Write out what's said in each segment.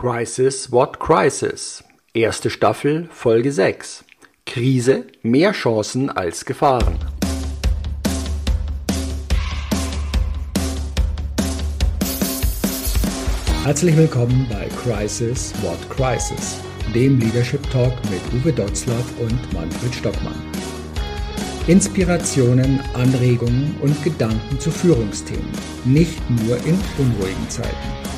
Crisis What Crisis. Erste Staffel, Folge 6. Krise, mehr Chancen als Gefahren. Herzlich willkommen bei Crisis What Crisis, dem Leadership Talk mit Uwe Dotzlaff und Manfred Stockmann. Inspirationen, Anregungen und Gedanken zu Führungsthemen, nicht nur in unruhigen Zeiten.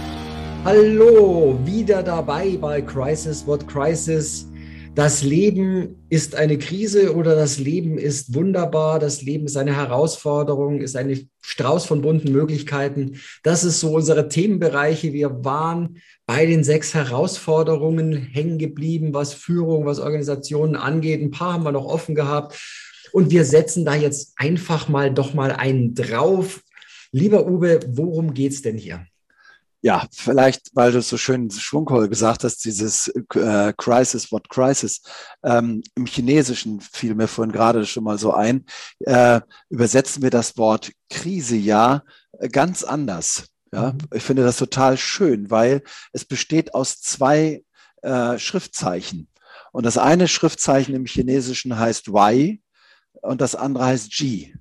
Hallo, wieder dabei bei Crisis What Crisis. Das Leben ist eine Krise oder das Leben ist wunderbar, das Leben ist eine Herausforderung, ist ein Strauß von bunten Möglichkeiten. Das ist so unsere Themenbereiche. Wir waren bei den sechs Herausforderungen hängen geblieben, was Führung, was Organisationen angeht. Ein paar haben wir noch offen gehabt. Und wir setzen da jetzt einfach mal doch mal einen drauf. Lieber Uwe, worum geht's denn hier? Ja, vielleicht, weil du so schön schwungvoll gesagt hast, dieses äh, Crisis, what Crisis, ähm, im Chinesischen fiel mir vorhin gerade schon mal so ein, äh, übersetzen wir das Wort Krise ja äh, ganz anders. Ja, mhm. ich finde das total schön, weil es besteht aus zwei äh, Schriftzeichen. Und das eine Schriftzeichen im Chinesischen heißt Y und das andere heißt G.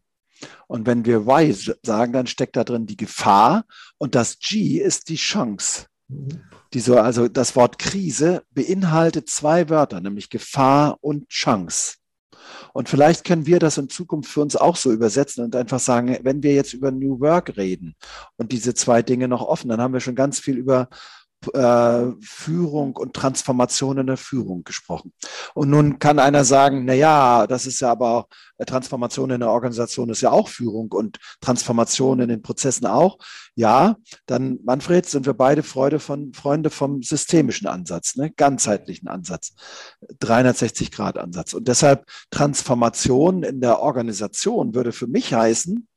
Und wenn wir Y sagen, dann steckt da drin die Gefahr und das G ist die Chance. Die so, also das Wort Krise beinhaltet zwei Wörter, nämlich Gefahr und Chance. Und vielleicht können wir das in Zukunft für uns auch so übersetzen und einfach sagen, wenn wir jetzt über New Work reden und diese zwei Dinge noch offen, dann haben wir schon ganz viel über äh, Führung und Transformation in der Führung gesprochen. Und nun kann einer sagen, na ja, das ist ja aber auch, äh, Transformation in der Organisation ist ja auch Führung und Transformation in den Prozessen auch. Ja, dann, Manfred, sind wir beide Freude von, Freunde vom systemischen Ansatz, ne? ganzheitlichen Ansatz, 360-Grad-Ansatz. Und deshalb Transformation in der Organisation würde für mich heißen,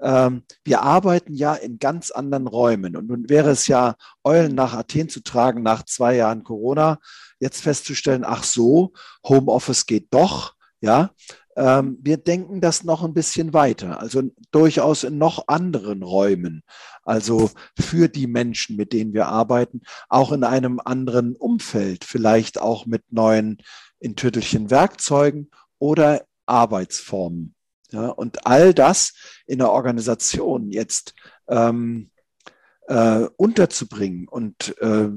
ähm, wir arbeiten ja in ganz anderen Räumen. Und nun wäre es ja, Eulen nach Athen zu tragen nach zwei Jahren Corona, jetzt festzustellen, ach so, Homeoffice geht doch, ja. Ähm, wir denken das noch ein bisschen weiter, also durchaus in noch anderen Räumen, also für die Menschen, mit denen wir arbeiten, auch in einem anderen Umfeld, vielleicht auch mit neuen in Tüttelchen Werkzeugen oder Arbeitsformen. Ja, und all das in der Organisation jetzt ähm, äh, unterzubringen und äh,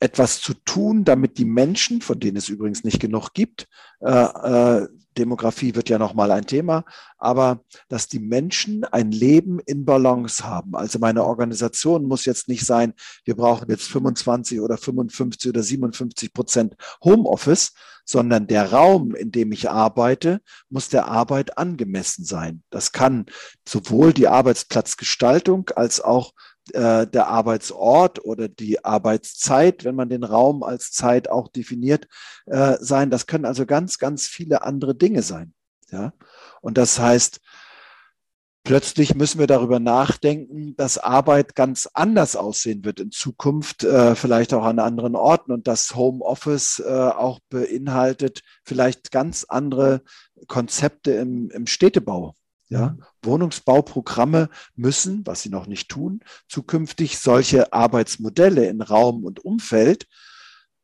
etwas zu tun, damit die Menschen, von denen es übrigens nicht genug gibt, äh, äh, Demografie wird ja nochmal ein Thema, aber dass die Menschen ein Leben in Balance haben. Also meine Organisation muss jetzt nicht sein, wir brauchen jetzt 25 oder 55 oder 57 Prozent Homeoffice, sondern der Raum, in dem ich arbeite, muss der Arbeit angemessen sein. Das kann sowohl die Arbeitsplatzgestaltung als auch äh, der Arbeitsort oder die Arbeitszeit, wenn man den Raum als Zeit auch definiert, äh, sein. Das können also ganz, ganz viele andere Dinge sein. Ja? Und das heißt, plötzlich müssen wir darüber nachdenken, dass Arbeit ganz anders aussehen wird in Zukunft, äh, vielleicht auch an anderen Orten und dass Homeoffice äh, auch beinhaltet vielleicht ganz andere Konzepte im, im Städtebau. Ja, mhm. Wohnungsbauprogramme müssen, was sie noch nicht tun, zukünftig solche Arbeitsmodelle in Raum und Umfeld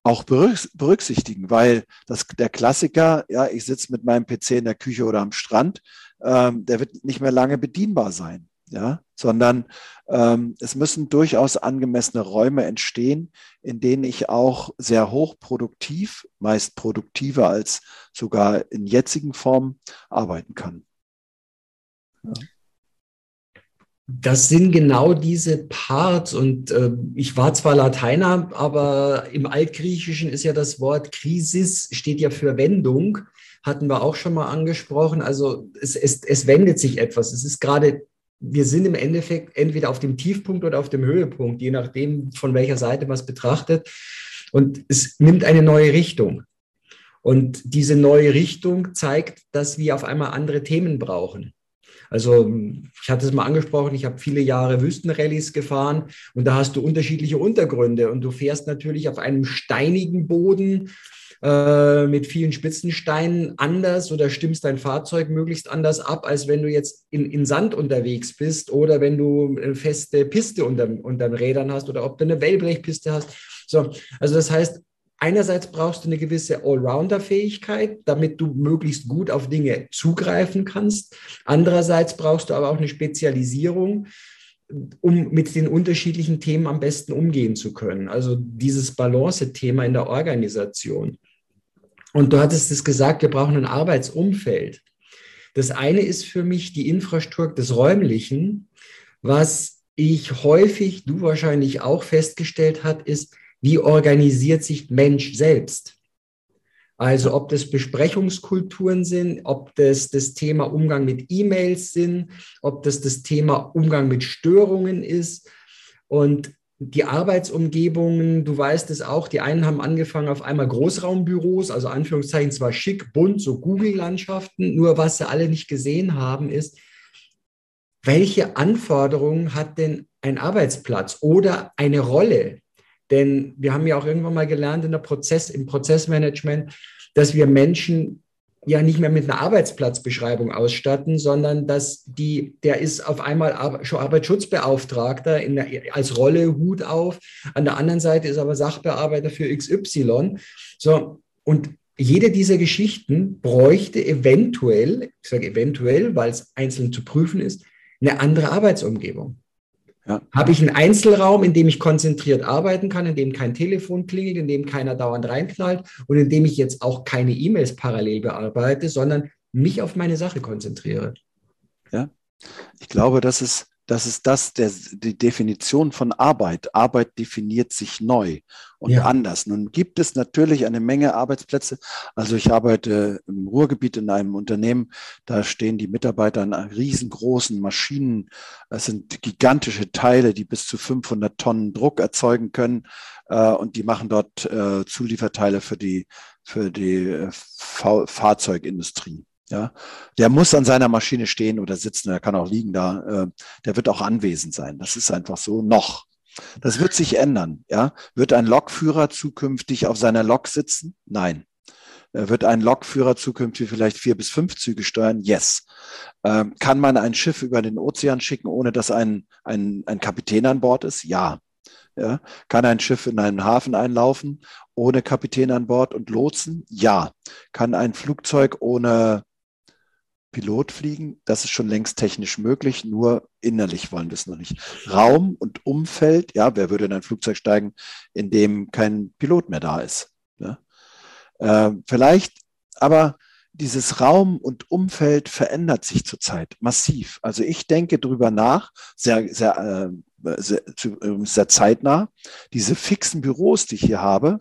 auch berücksichtigen, weil das, der Klassiker, ja, ich sitze mit meinem PC in der Küche oder am Strand, ähm, der wird nicht mehr lange bedienbar sein, ja, sondern ähm, es müssen durchaus angemessene Räume entstehen, in denen ich auch sehr hochproduktiv, meist produktiver als sogar in jetzigen Formen arbeiten kann. Das sind genau diese Parts und äh, ich war zwar Lateiner, aber im Altgriechischen ist ja das Wort Krisis steht ja für Wendung, hatten wir auch schon mal angesprochen. Also es, es, es wendet sich etwas. Es ist gerade wir sind im Endeffekt entweder auf dem Tiefpunkt oder auf dem Höhepunkt, je nachdem, von welcher Seite man es betrachtet. Und es nimmt eine neue Richtung. Und diese neue Richtung zeigt, dass wir auf einmal andere Themen brauchen. Also ich hatte es mal angesprochen, ich habe viele Jahre Wüstenrallyes gefahren und da hast du unterschiedliche Untergründe und du fährst natürlich auf einem steinigen Boden äh, mit vielen Spitzensteinen anders oder stimmst dein Fahrzeug möglichst anders ab, als wenn du jetzt in, in Sand unterwegs bist oder wenn du eine feste Piste unter, unter den Rädern hast oder ob du eine Wellblechpiste hast. So, also das heißt, einerseits brauchst du eine gewisse Allrounder-Fähigkeit, damit du möglichst gut auf Dinge zugreifen kannst. Andererseits brauchst du aber auch eine Spezialisierung, um mit den unterschiedlichen Themen am besten umgehen zu können. Also dieses Balance-Thema in der Organisation. Und du hattest es gesagt, wir brauchen ein Arbeitsumfeld. Das eine ist für mich die Infrastruktur des Räumlichen. Was ich häufig, du wahrscheinlich auch festgestellt hat, ist, wie organisiert sich Mensch selbst? Also ob das Besprechungskulturen sind, ob das das Thema Umgang mit E-Mails sind, ob das das Thema Umgang mit Störungen ist. Und die Arbeitsumgebungen, du weißt es auch, die einen haben angefangen auf einmal Großraumbüros, also Anführungszeichen zwar schick, bunt, so Google-Landschaften, nur was sie alle nicht gesehen haben, ist, welche Anforderungen hat denn ein Arbeitsplatz oder eine Rolle? Denn wir haben ja auch irgendwann mal gelernt in der Prozess, im Prozessmanagement, dass wir Menschen ja nicht mehr mit einer Arbeitsplatzbeschreibung ausstatten, sondern dass die, der ist auf einmal schon Arbeitsschutzbeauftragter in der, als Rolle Hut auf. An der anderen Seite ist aber Sachbearbeiter für XY. So, und jede dieser Geschichten bräuchte eventuell, ich sage eventuell, weil es einzeln zu prüfen ist, eine andere Arbeitsumgebung. Ja. Habe ich einen Einzelraum, in dem ich konzentriert arbeiten kann, in dem kein Telefon klingelt, in dem keiner dauernd reinknallt und in dem ich jetzt auch keine E-Mails parallel bearbeite, sondern mich auf meine Sache konzentriere. Ja, ich glaube, das ist das ist das, der, die Definition von Arbeit. Arbeit definiert sich neu und ja. anders. Nun gibt es natürlich eine Menge Arbeitsplätze. Also ich arbeite im Ruhrgebiet in einem Unternehmen, da stehen die Mitarbeiter an riesengroßen Maschinen. Das sind gigantische Teile, die bis zu 500 Tonnen Druck erzeugen können. Äh, und die machen dort äh, Zulieferteile für die, für die äh, Fahrzeugindustrie. Ja, der muss an seiner Maschine stehen oder sitzen, er kann auch liegen da. Äh, der wird auch anwesend sein. Das ist einfach so noch. Das wird sich ändern. Ja, wird ein Lokführer zukünftig auf seiner Lok sitzen? Nein. Äh, wird ein Lokführer zukünftig vielleicht vier bis fünf Züge steuern? Yes. Ähm, kann man ein Schiff über den Ozean schicken, ohne dass ein, ein, ein Kapitän an Bord ist? Ja. Ja. Kann ein Schiff in einen Hafen einlaufen ohne Kapitän an Bord und Lotsen? Ja. Kann ein Flugzeug ohne Pilot fliegen. Das ist schon längst technisch möglich, nur innerlich wollen wir es noch nicht. Raum und Umfeld, ja, wer würde in ein Flugzeug steigen, in dem kein Pilot mehr da ist? Ja? Äh, vielleicht, aber dieses Raum und Umfeld verändert sich zurzeit massiv. Also ich denke darüber nach, sehr, sehr, äh, sehr, sehr zeitnah, diese fixen Büros, die ich hier habe,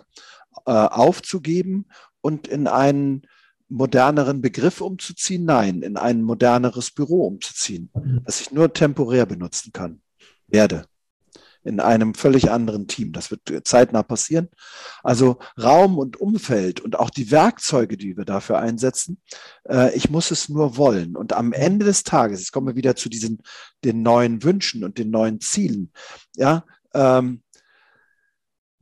äh, aufzugeben und in einen moderneren Begriff umzuziehen? Nein, in ein moderneres Büro umzuziehen, das ich nur temporär benutzen kann. Werde. In einem völlig anderen Team. Das wird zeitnah passieren. Also Raum und Umfeld und auch die Werkzeuge, die wir dafür einsetzen, äh, ich muss es nur wollen. Und am Ende des Tages, jetzt kommen wir wieder zu diesen, den neuen Wünschen und den neuen Zielen. Ja, ähm,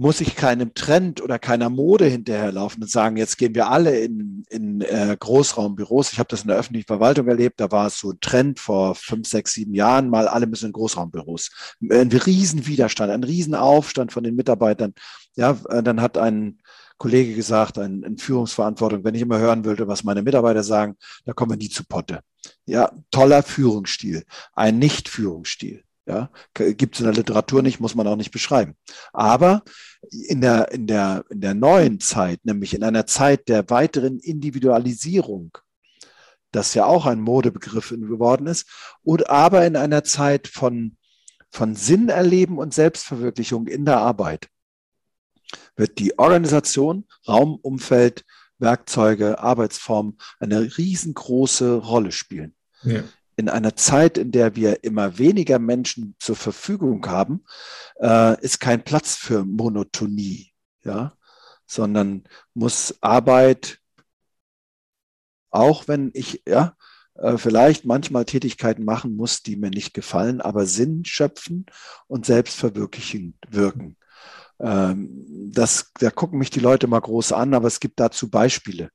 muss ich keinem Trend oder keiner Mode hinterherlaufen und sagen, jetzt gehen wir alle in, in äh, Großraumbüros. Ich habe das in der öffentlichen Verwaltung erlebt, da war es so ein Trend vor fünf, sechs, sieben Jahren, mal alle müssen in Großraumbüros. Ein Riesenwiderstand, ein Riesenaufstand von den Mitarbeitern. Ja, äh, dann hat ein Kollege gesagt, ein, ein Führungsverantwortung, wenn ich immer hören würde, was meine Mitarbeiter sagen, da kommen wir nie zu Potte. Ja, toller Führungsstil, ein Nicht-Führungsstil. Ja, gibt es in der Literatur nicht, muss man auch nicht beschreiben. Aber in der, in, der, in der neuen Zeit, nämlich in einer Zeit der weiteren Individualisierung, das ja auch ein Modebegriff geworden ist, und aber in einer Zeit von, von Sinn erleben und Selbstverwirklichung in der Arbeit, wird die Organisation, Raum, Umfeld, Werkzeuge, Arbeitsform eine riesengroße Rolle spielen. Ja. In einer Zeit, in der wir immer weniger Menschen zur Verfügung haben, äh, ist kein Platz für Monotonie, ja, sondern muss Arbeit, auch wenn ich, ja, äh, vielleicht manchmal Tätigkeiten machen muss, die mir nicht gefallen, aber Sinn schöpfen und selbstverwirklichen wirken. Ähm, das, da gucken mich die Leute mal groß an, aber es gibt dazu Beispiele.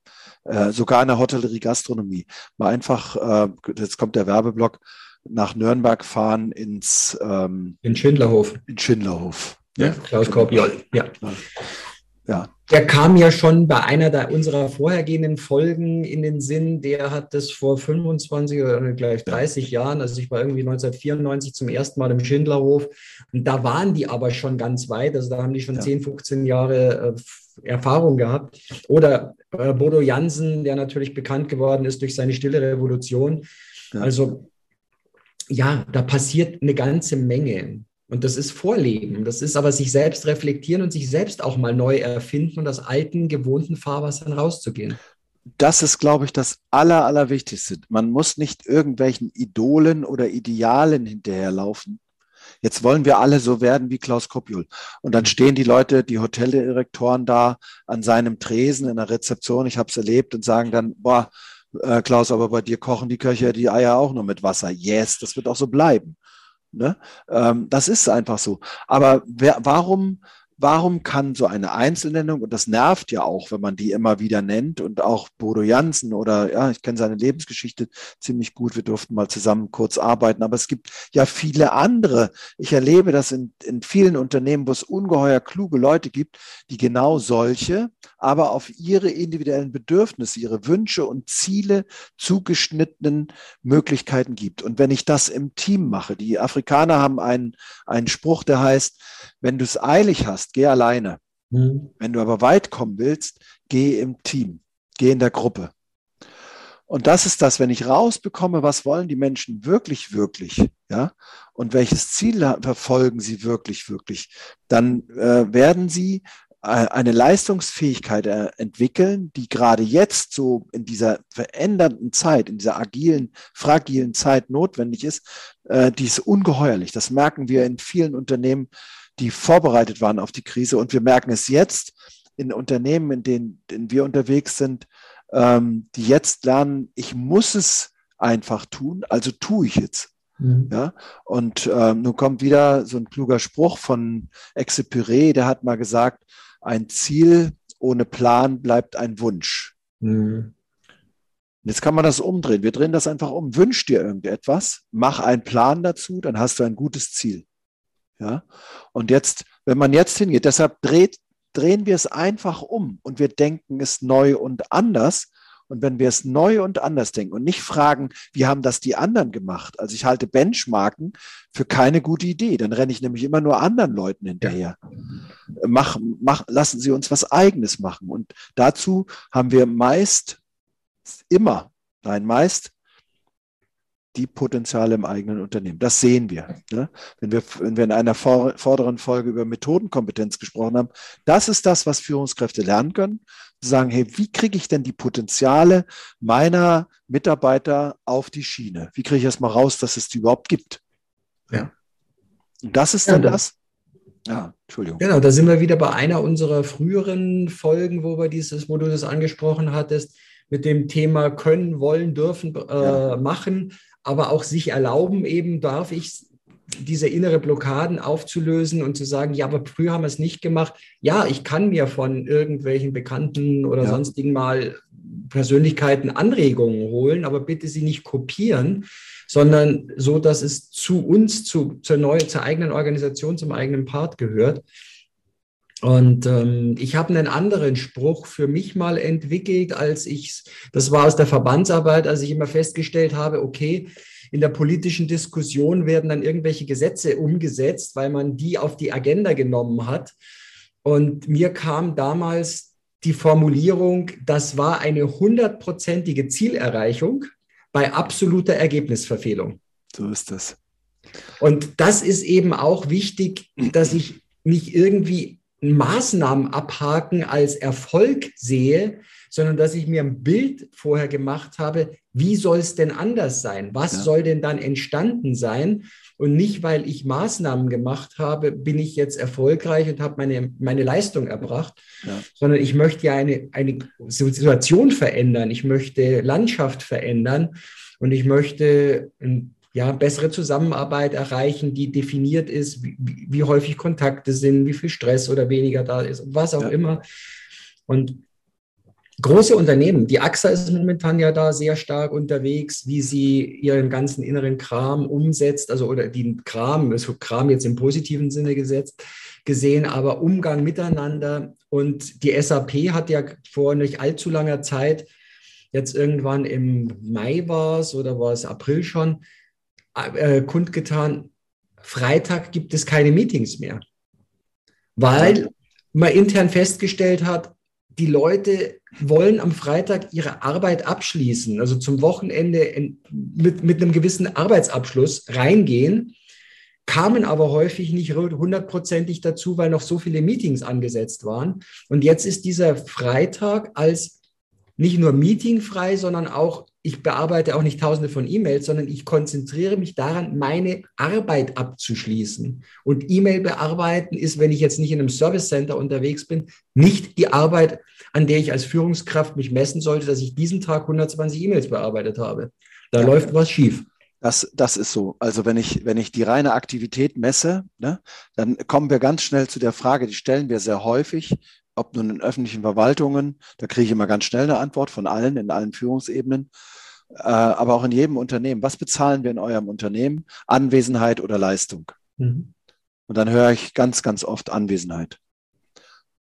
Äh, sogar in der Hotellerie Gastronomie. Mal einfach, äh, jetzt kommt der Werbeblock, nach Nürnberg fahren ins ähm, in Schindlerhof. In Schindlerhof. Ja, Klaus Korbiol, ja. Ja. Der kam ja schon bei einer der unserer vorhergehenden Folgen in den Sinn. Der hat das vor 25 oder gleich 30 Jahren, also ich war irgendwie 1994 zum ersten Mal im Schindlerhof. Und da waren die aber schon ganz weit. Also da haben die schon ja. 10, 15 Jahre äh, Erfahrung gehabt. Oder äh, Bodo Jansen, der natürlich bekannt geworden ist durch seine stille Revolution. Ja. Also ja, da passiert eine ganze Menge. Und das ist Vorleben. Das ist aber sich selbst reflektieren und sich selbst auch mal neu erfinden und aus alten, gewohnten Fahrwassern rauszugehen. Das ist, glaube ich, das Aller, Allerwichtigste. Man muss nicht irgendwelchen Idolen oder Idealen hinterherlaufen. Jetzt wollen wir alle so werden wie Klaus Kopjul. Und dann stehen die Leute, die Hoteldirektoren da an seinem Tresen in der Rezeption, ich habe es erlebt, und sagen dann, boah, äh, Klaus, aber bei dir kochen die Köche die Eier auch nur mit Wasser. Yes, das wird auch so bleiben. Ne? Ähm, das ist einfach so. Aber wer, warum warum kann so eine Einzelnennung, und das nervt ja auch, wenn man die immer wieder nennt, und auch Bodo Jansen oder ja, ich kenne seine Lebensgeschichte ziemlich gut, wir durften mal zusammen kurz arbeiten, aber es gibt ja viele andere. Ich erlebe das in, in vielen Unternehmen, wo es ungeheuer kluge Leute gibt, die genau solche, aber auf ihre individuellen Bedürfnisse, ihre Wünsche und Ziele zugeschnittenen Möglichkeiten gibt. Und wenn ich das im Team mache, die Afrikaner haben einen, einen Spruch, der heißt, wenn du es eilig hast, geh alleine. Mhm. Wenn du aber weit kommen willst, geh im Team, geh in der Gruppe. Und das ist das, wenn ich rausbekomme, was wollen die Menschen wirklich, wirklich, ja, und welches Ziel verfolgen sie wirklich, wirklich, dann äh, werden sie äh, eine Leistungsfähigkeit äh, entwickeln, die gerade jetzt so in dieser verändernden Zeit, in dieser agilen, fragilen Zeit notwendig ist, äh, die ist ungeheuerlich. Das merken wir in vielen Unternehmen, die vorbereitet waren auf die Krise. Und wir merken es jetzt in Unternehmen, in denen, in wir unterwegs sind, ähm, die jetzt lernen, ich muss es einfach tun, also tue ich jetzt. Mhm. Ja, und ähm, nun kommt wieder so ein kluger Spruch von Exupéry, der hat mal gesagt, ein Ziel ohne Plan bleibt ein Wunsch. Mhm. Jetzt kann man das umdrehen. Wir drehen das einfach um. Wünsch dir irgendetwas, mach einen Plan dazu, dann hast du ein gutes Ziel. Ja? Und jetzt, wenn man jetzt hingeht, deshalb dreht, drehen wir es einfach um und wir denken es neu und anders. Und wenn wir es neu und anders denken und nicht fragen, wie haben das die anderen gemacht? Also ich halte Benchmarken für keine gute Idee. Dann renne ich nämlich immer nur anderen Leuten hinterher. Ja. Mach, mach, lassen Sie uns was Eigenes machen. Und dazu haben wir meist, immer, nein, meist die Potenziale im eigenen Unternehmen. Das sehen wir. Ne? Wenn, wir wenn wir in einer vor, vorderen Folge über Methodenkompetenz gesprochen haben, das ist das, was Führungskräfte lernen können. Zu sagen, hey, wie kriege ich denn die Potenziale meiner Mitarbeiter auf die Schiene? Wie kriege ich erst mal raus, dass es die überhaupt gibt? Ja. Und das ist dann ja, das. Ja, Entschuldigung. Genau, da sind wir wieder bei einer unserer früheren Folgen, wo wir dieses, wo du das angesprochen hattest, mit dem Thema können, wollen, dürfen, äh, ja. machen aber auch sich erlauben, eben darf ich diese innere Blockaden aufzulösen und zu sagen, ja, aber früher haben wir es nicht gemacht. Ja, ich kann mir von irgendwelchen Bekannten oder ja. sonstigen mal Persönlichkeiten Anregungen holen, aber bitte sie nicht kopieren, sondern so, dass es zu uns, zu, zur, neuen, zur eigenen Organisation, zum eigenen Part gehört. Und ähm, ich habe einen anderen Spruch für mich mal entwickelt, als ich, das war aus der Verbandsarbeit, als ich immer festgestellt habe, okay, in der politischen Diskussion werden dann irgendwelche Gesetze umgesetzt, weil man die auf die Agenda genommen hat. Und mir kam damals die Formulierung, das war eine hundertprozentige Zielerreichung bei absoluter Ergebnisverfehlung. So ist das. Und das ist eben auch wichtig, dass ich nicht irgendwie Maßnahmen abhaken als Erfolg sehe, sondern dass ich mir ein Bild vorher gemacht habe, wie soll es denn anders sein? Was ja. soll denn dann entstanden sein? Und nicht, weil ich Maßnahmen gemacht habe, bin ich jetzt erfolgreich und habe meine, meine Leistung erbracht, ja. sondern ich möchte ja eine, eine Situation verändern. Ich möchte Landschaft verändern und ich möchte ja, bessere Zusammenarbeit erreichen, die definiert ist, wie, wie, häufig Kontakte sind, wie viel Stress oder weniger da ist, was auch ja. immer. Und große Unternehmen, die AXA ist momentan ja da sehr stark unterwegs, wie sie ihren ganzen inneren Kram umsetzt, also oder den Kram, also Kram jetzt im positiven Sinne gesetzt, gesehen, aber Umgang miteinander. Und die SAP hat ja vor nicht allzu langer Zeit, jetzt irgendwann im Mai war es oder war es April schon, äh, kundgetan, Freitag gibt es keine Meetings mehr, weil man intern festgestellt hat, die Leute wollen am Freitag ihre Arbeit abschließen, also zum Wochenende in, mit, mit einem gewissen Arbeitsabschluss reingehen, kamen aber häufig nicht hundertprozentig dazu, weil noch so viele Meetings angesetzt waren. Und jetzt ist dieser Freitag als nicht nur meetingfrei, sondern auch ich bearbeite auch nicht tausende von E-Mails, sondern ich konzentriere mich daran, meine Arbeit abzuschließen. Und E-Mail bearbeiten ist, wenn ich jetzt nicht in einem Service Center unterwegs bin, nicht die Arbeit, an der ich als Führungskraft mich messen sollte, dass ich diesen Tag 120 E-Mails bearbeitet habe. Da ja. läuft was schief. Das, das ist so. Also wenn ich, wenn ich die reine Aktivität messe, ne, dann kommen wir ganz schnell zu der Frage, die stellen wir sehr häufig, ob nun in öffentlichen Verwaltungen, da kriege ich immer ganz schnell eine Antwort von allen, in allen Führungsebenen, äh, aber auch in jedem Unternehmen. Was bezahlen wir in eurem Unternehmen? Anwesenheit oder Leistung? Mhm. Und dann höre ich ganz, ganz oft Anwesenheit.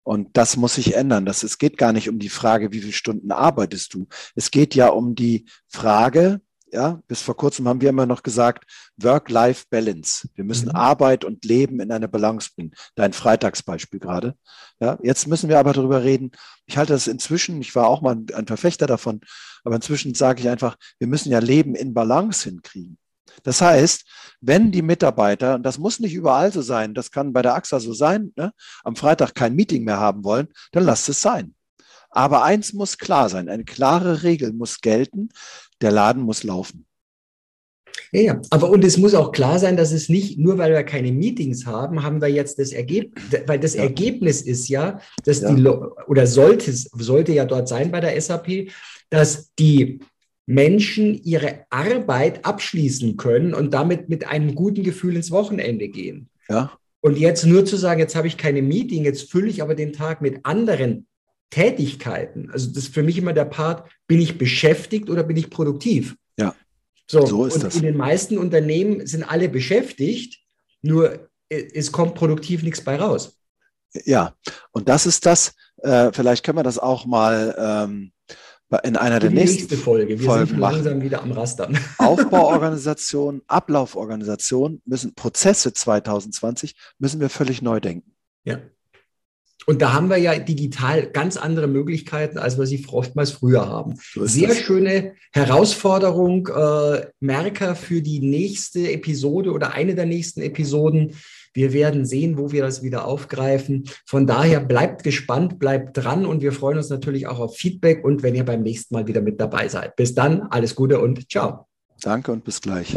Und das muss sich ändern. Das, es geht gar nicht um die Frage, wie viele Stunden arbeitest du. Es geht ja um die Frage, ja, bis vor kurzem haben wir immer noch gesagt, Work-Life-Balance. Wir müssen mhm. Arbeit und Leben in eine Balance bringen. Dein Freitagsbeispiel gerade. Ja, jetzt müssen wir aber darüber reden. Ich halte das inzwischen, ich war auch mal ein, Verfechter davon, aber inzwischen sage ich einfach, wir müssen ja Leben in Balance hinkriegen. Das heißt, wenn die Mitarbeiter, und das muss nicht überall so sein, das kann bei der AXA so sein, ne, am Freitag kein Meeting mehr haben wollen, dann lasst es sein. Aber eins muss klar sein, eine klare Regel muss gelten, der Laden muss laufen. Ja, ja, aber und es muss auch klar sein, dass es nicht nur, weil wir keine Meetings haben, haben wir jetzt das Ergebnis, weil das ja. Ergebnis ist ja, dass ja. die, oder sollte, sollte ja dort sein bei der SAP, dass die Menschen ihre Arbeit abschließen können und damit mit einem guten Gefühl ins Wochenende gehen. Ja. Und jetzt nur zu sagen, jetzt habe ich keine Meeting, jetzt fülle ich aber den Tag mit anderen Tätigkeiten. Also das ist für mich immer der Part, bin ich beschäftigt oder bin ich produktiv? Ja. So, so ist und das. In den meisten Unternehmen sind alle beschäftigt, nur es kommt produktiv nichts bei raus. Ja, und das ist das, äh, vielleicht können wir das auch mal ähm, in einer der nächsten nächste Folge. Wir Folgen sind langsam wieder am Rastern. Aufbauorganisation, Ablauforganisation müssen Prozesse 2020 müssen wir völlig neu denken. Ja. Und da haben wir ja digital ganz andere Möglichkeiten, als wir sie oftmals früher haben. So Sehr das. schöne Herausforderung, äh, Merker für die nächste Episode oder eine der nächsten Episoden. Wir werden sehen, wo wir das wieder aufgreifen. Von daher bleibt gespannt, bleibt dran und wir freuen uns natürlich auch auf Feedback und wenn ihr beim nächsten Mal wieder mit dabei seid. Bis dann, alles Gute und ciao. Danke und bis gleich.